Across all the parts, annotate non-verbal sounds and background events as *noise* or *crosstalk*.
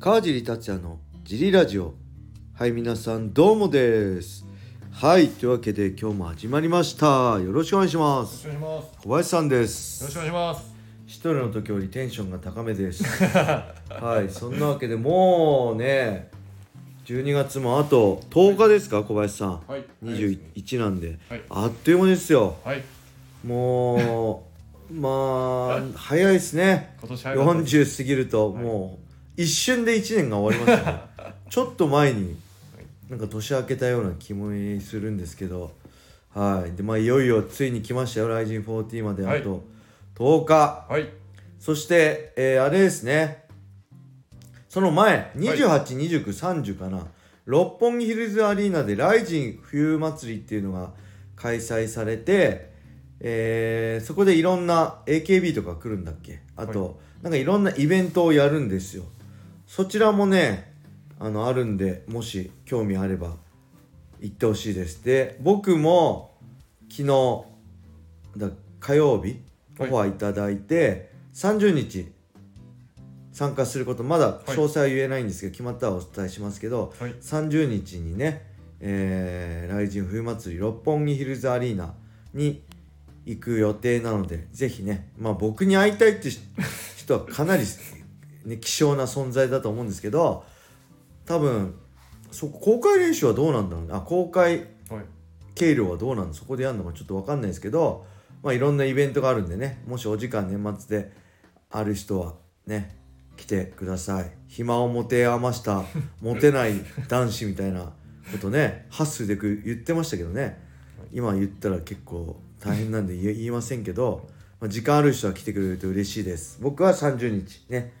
川尻達也のジリラジオ。はい皆さんどうもです。はいというわけで今日も始まりました。よろしくお願いします。よろしくお願いします。小林さんでよろすしくお願いします。一人の時よりテンションが高めです。*laughs* はいそんなわけでもうね12月もあと10日ですか小林さん。はい。21なんで、はい。あっという間ですよ。はい。もうまあ早いですね。*laughs* 今年早かったです。40過ぎるともう一瞬で1年が終わりましたね。*laughs* ちょっと前になんか年明けたような気もするんですけど。はい。でまあいよいよついに来ましたよ「ライジン40まで。あと10日、はい。そして、えーあれですね。その前282930かな。六本木ヒルズアリーナでライジン冬祭りっていうのが開催されて、えーそこでいろんな AKB とか来るんだっけ？あと、なんかいろんなイベントをやるんですよそちらもねあのあるんでもし興味あれば行ってほしいです。で僕も昨日だ火曜日オファーいただいて、30日参加することまだ詳細は言えないんですけど、決まったらお伝えしますけど、はい。30日にね、えー、ライジン冬祭り六本木ヒルズアリーナに行く予定なのでぜひねまあ僕に会いたいって人はかなり、ね、希少な存在だと思うんですけど多分そこ公開練習はどうなんだろうね。あ公開はい。計量はどうなのそこでやるのかちょっと分かんないですけど、まあ、いろんなイベントがあるんでね。もしお時間年末である人はね来てください。暇を持て余した *laughs* モテない男子みたいなことねハッスルでく言ってましたけどね。今言ったら結構大変なんで言え言いませんけど、まあ、時間ある人は来てくれると嬉しいです。僕は30日ね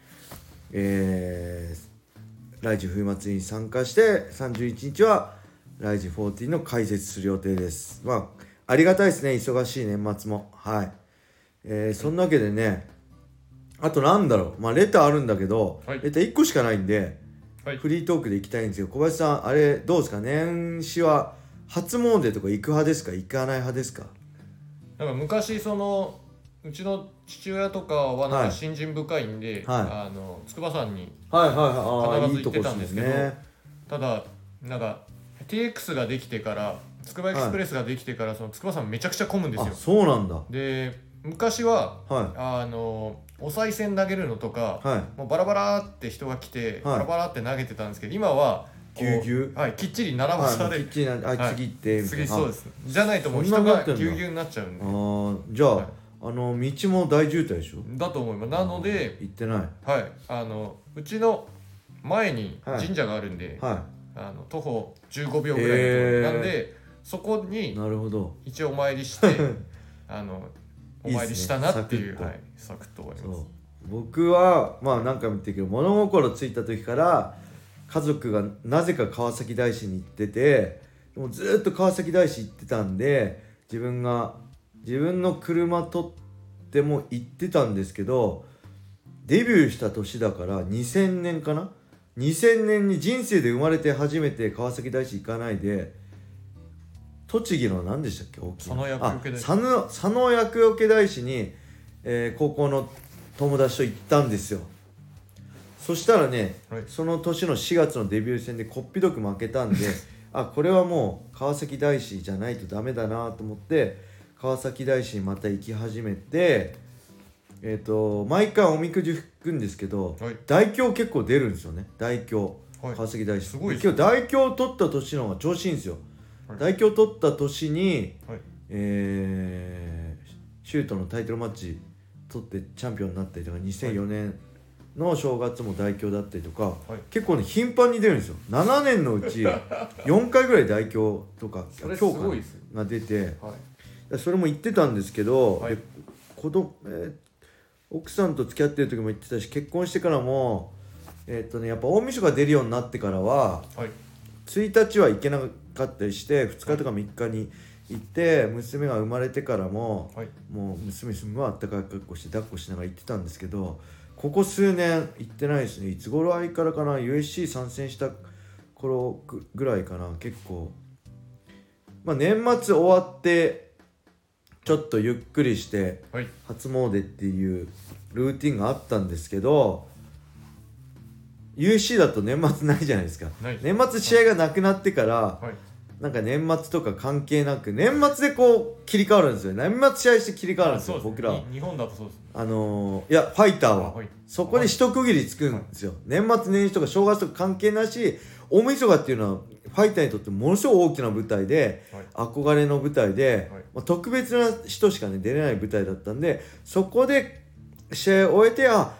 えー、ライジ冬祭りに参加して31日はライジ40の解説する予定です。まあありがたいですね忙しい年末も。はい。えーそんなわけでねあとなんだろう。まあレターあるんだけど、はい。レター1個しかないんではい。フリートークで行きたいんですけど小林さんあれどうですか？年始は初詣とか行く派ですか？行かない派ですか？なんか昔そのうちの父親とかはなんはい。か信心深いんで、はい。あの筑波山にはいはいはい。ああ必ず行ってたんですけどただなんか TX ができてからつくばエクスプレスができてからその筑波山めちゃくちゃ混むんですあよ。そうなんだ。で昔ははあのお賽銭投げるのとかいはい。もうバラバラって人が来て、はい。バラバラって投げてたんですけど今はぎゅうぎゅうはい、きっちり並ばされはい、キッチンあ、はい次行ってみたいな。次そうです。じゃないともうそん人なになってんだ。がぎゅうぎゅうになっちゃうんで。あーじゃあ、はいあの道も大渋滞でしょ？だと思います。なので行ってない。はい。あのうちの前にはい。神社があるんで、はあの徒歩15秒ぐらいのところ。なんでそこいになるほど。一応お参りして *laughs* あのお参りしたなっていうサクッと。はい、サクッと終わります。僕はまあ何回も言ってるけど物心ついた時から家族がなぜか川崎大師に行っててでもずっと川崎大師行ってたんで自分が自分の車取っても行ってたんですけどデビューした年だから2000年かな？2000年に人生で生まれて初めて川崎大師行かないで栃木の何でしたっけ？大きな佐野厄除け大師あ佐野佐野厄除け大師に、えー高校の友達と行ったんですよ。そしたらね、はい。その年の4月のデビュー戦でこっぴどく負けたんで *laughs* あこれはもう川崎大師じゃないとダメだなと思って川崎大師にまた行き始めてえっ、と毎回おみくじ引くんですけど、はい。大凶結構出るんですよね。大凶はい。川崎大師。すごい今日大凶を取った年の方が調子いいんですよ、はい。大凶を取った年にはい。えーシュートのタイトルマッチ取ってチャンピオンになったりとか2004年の正月も代表だったりとか、はい。結構ね頻繁に出るんですよ。7年のうち *laughs* 4回ぐらい代表とか強化が出てはいそれも言ってたんですけど、はい。で子供、えー奥さんと付き合ってる時も言ってたし結婚してからもえーっとねやっぱ大晦日出るようになってからははい。1日は行けなかったりして2日とか3日に行って娘が生まれてからもはい。もう娘すんごいあったかい格好して抱っこしながら行ってたんですけどここ数年行ってないですね。いつ頃あいからかな USC 参戦した頃ぐぐらいかな結構。まあ年末終わってちょっとゆっくりしてはい。初詣っていうルーティンがあったんですけど USC だと年末ないじゃないですか。年末試合がなくなってからはい。なんか年末とか関係なく年末でこう切り替わるんですよ年末試合して切り替わるんですよ僕らは。に日本だとそうです。あのーいやファイターは。はい。そこで一区切りつくんですよ。年末年始とか正月とか関係なし大晦日っていうのはファイターにとってものすごい大きな舞台ではい。憧れの舞台で、はい。まあ、特別な人しかね出れない舞台だったんでそこで試合を終えてあ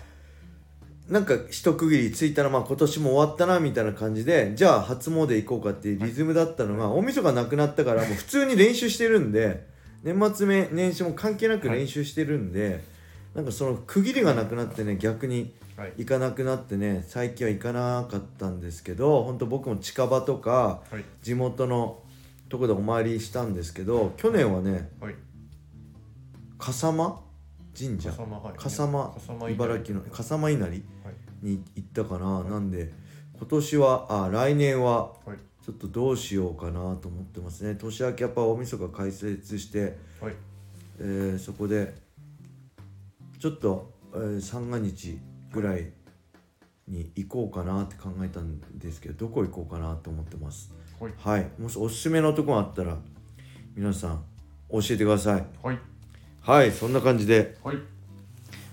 なんか一区切りついたらまあ今年も終わったなみたいな感じでじゃあ初詣行こうかっていうリズムだったのが、大晦日なくなったからもう普通に練習してるんで年末め年始も関係なく練習してるんで、なんかその区切りがなくなってね逆にはい。行かなくなってね最近は行かなかったんですけど本当僕も近場とかはい。地元のとこでお参りしたんですけど去年はねはい。笠間神社？笠間茨城の笠間稲荷はい。に行ったかな、なんで今年はあ来年ははい。ちょっとどうしようかなと思ってますね。年明けやっぱ大晦日開設して、はい。えーそこでちょっと、えー三が日ぐらいに行こうかなって考えたんですけどどこ行こうかなと思ってます？はい。はい。もしおすすめのとこがあったら皆さん教えてください。はい。はいそんな感じで。はい。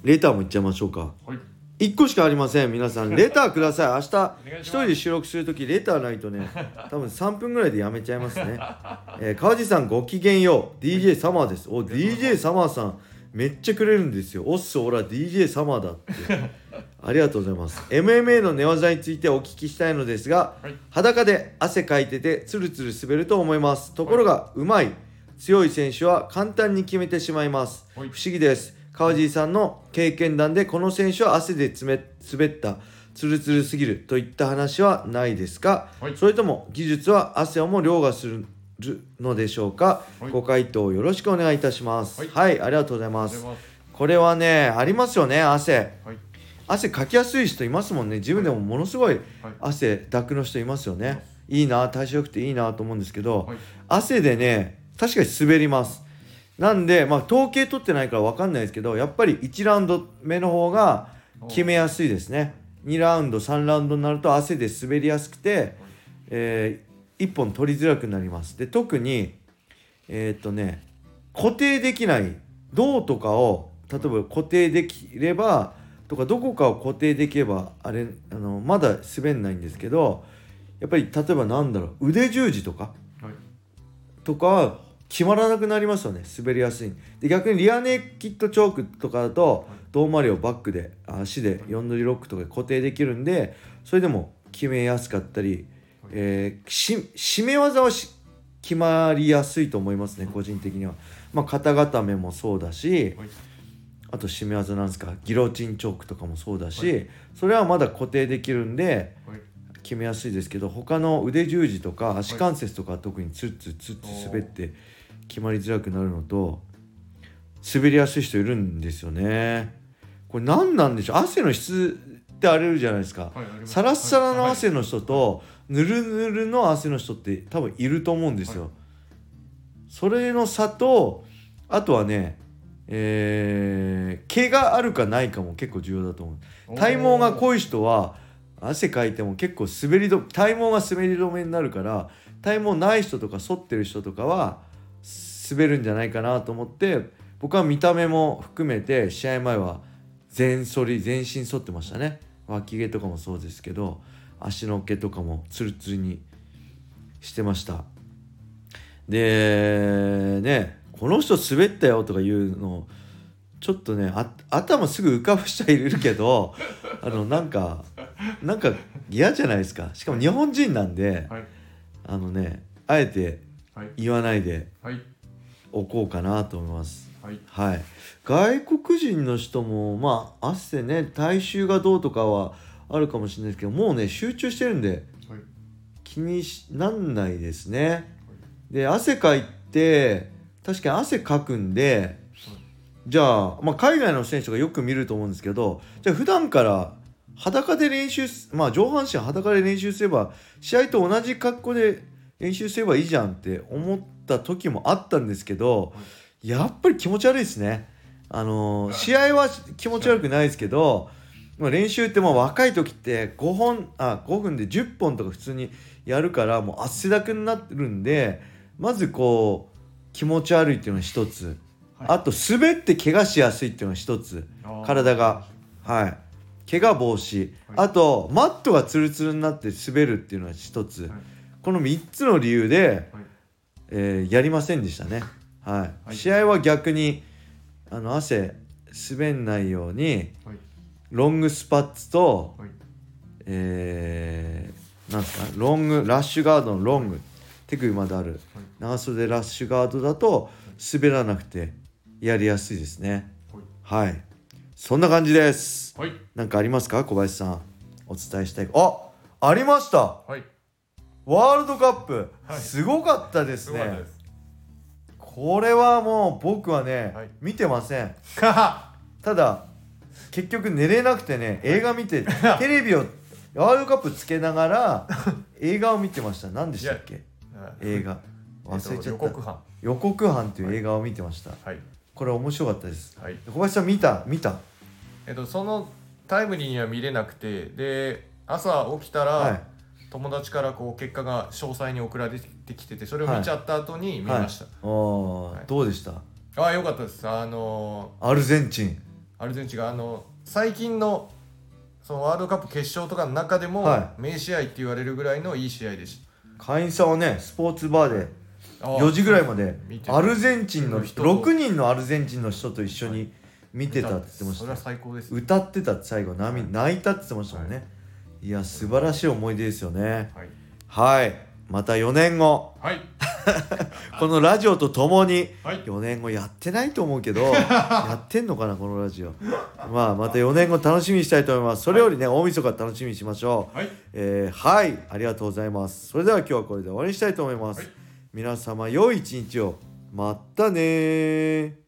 レターもいっちゃいましょうか。はい。1個しかありません。皆さんレターください。明日願いします。一人で収録するときレターないとね多分3分ぐらいでやめちゃいますね、えー、川地さんごきげんよう。DJ サマーです。お DJ サマーさんめっちゃくれるんですよ。おっすおら DJ サマーだって。ありがとうございます。MMA の寝技についてお聞きしたいのですが、はい。裸で汗かいててツルツル滑ると思います。ところが、うまい強い選手は簡単に決めてしまいます、はい。不思議です。川地さんの経験談でこの選手は汗で滑った。ツルツルすぎるといった話はないですか、はい。それとも技術は汗をも凌駕するのでしょうか、はい。ご回答よろしくお願いいたします。はい。はい、ありがとうございます。これはねありますよね汗。はい。汗かきやすい人いますもんね。自分でもものすごいはい。汗だくの人いますよね。いいな代謝良くていいなと思うんですけど、はい。汗でね確かに滑ります。なんでまあ統計取ってないから分かんないですけどやっぱり1ラウンド目の方が決めやすいですね。2ラウンド3ラウンドになると汗で滑りやすくて、え1本取りづらくなります。で特にえーっとね固定できない銅とかを例えば固定できればとかどこかを固定できればあれあのまだ滑んないんですけどやっぱり例えばなんだろう腕十字とかはい。とかは決まらなくなりますよね滑りやすい。で逆にリアネイキッドチョークとかだと胴回りをバックで足で4乗りロックとかで固定できるんでそれでも決めやすかったり、えーし締め技はし決まりやすいと思いますね個人的には、まあ、肩固めもそうだしはい。あと締め技なんですかギロチンチョークとかもそうだし、はそれはまだ固定できるんではい。決めやすいですけど他の腕十字とか足関節とかは特にツッツツッツ滑って決まりづらくなるのと滑りやすい人いるんですよねこれ何なんでしょう汗の質ってあるじゃないですか。はいサラッサラのはい汗の人とぬるぬるの汗の人って多分いると思うんですよ、はい。それの差とあとはねえー毛があるかないかも結構重要だと思う。体毛が濃い人は汗かいても結構滑りど体毛が滑り止めになるから体毛ない人とか反ってる人とかは滑るんじゃないかなと思って僕は見た目も含めて試合前は全反り全身反ってましたね脇毛とかもそうですけど足の毛とかもツルツルにしてました。でねこの人滑ったよとかいうのちょっとねあ頭すぐ浮かぶ人はいるけど *laughs* あのなんかなんか嫌じゃないですか。しかも日本人なんではい。あのねあえてはい。言わないではい。おこうかなと思いますはい。はい。外国人の人もまあ汗ね体臭がどうとかはあるかもしれないですけどもうね集中してるんではい。気にしなんないですね。で汗かいて確かに汗かくんでじゃあ、まあ、海外の選手がよく見ると思うんですけどじゃあ普段から裸で練習すまあ上半身裸で練習すれば試合と同じ格好で練習すればいいじゃんって思った時もあったんですけどやっぱり気持ち悪いですね。あのー試合は気持ち悪くないですけどまあ、練習ってもう若い時って5本あ5分で10本とか普通にやるからもう汗だくになってるんでまずこう気持ち悪いっていうのが一つ、はい。あと滑って怪我しやすいっていうのが一つ。体が。はい。怪我防止、はい。あとマットがツルツルになって滑るっていうのが一つ、はい。この3つの理由で、はい。えーやりませんでしたねはい、はい。試合は逆にあの汗滑んないようにはい。ロングスパッツとはい。えー、なんですかロングラッシュガードのロング手首まである。はい。長袖ラッシュガードだと滑らなくてやりやすいですね。はい。そんな感じです。はい。何かありますか？小林さん。お伝えしたい。あありました。はい。ワールドカップ、はい。すごかったですね。すごかったですこれはもう僕はね、はい。見てません。*laughs* ただ結局寝れなくてね映画見て *laughs* テレビをワールドカップつけながら映画を見てました。何でしたっけ？映画。*laughs* 忘れちゃっ予告班。予告班という映画を見てました、はい。これ面白かったです。はい。小林さん見た？見た？えっとそのタイムリーには見れなくてで朝起きたら、はい友達からこう結果が詳細に送られてきててそれを見ちゃった後に見ました、おーはい。どうでした？ああよかったです。あのアルゼンチン。アルゼンチンがあの最近のそのワールドカップ決勝とかの中でも、は名試合って言われるぐらいのいい試合でし会員さんはねスポーツバーでた4時ぐらいまで見てアルゼンチンの人人と6人のアルゼンチンの人と一緒に見てたって言ってましそれはた最高です歌ってたって最後涙泣いたって言ってましたもんね、い、や素晴らしい思い出ですよね。はい。はい。また4年後。はい。*laughs* このラジオとともにはい。4年後やってないと思うけど *laughs* やってんのかなこのラジオ。まあまた4年後楽しみにしたいと思います。それよりね大晦日楽しみにしましょう。はい。えーはい。ありがとうございます。それでは今日はこれで終わりにしたいと思います、はい。皆様良い一日を。またねー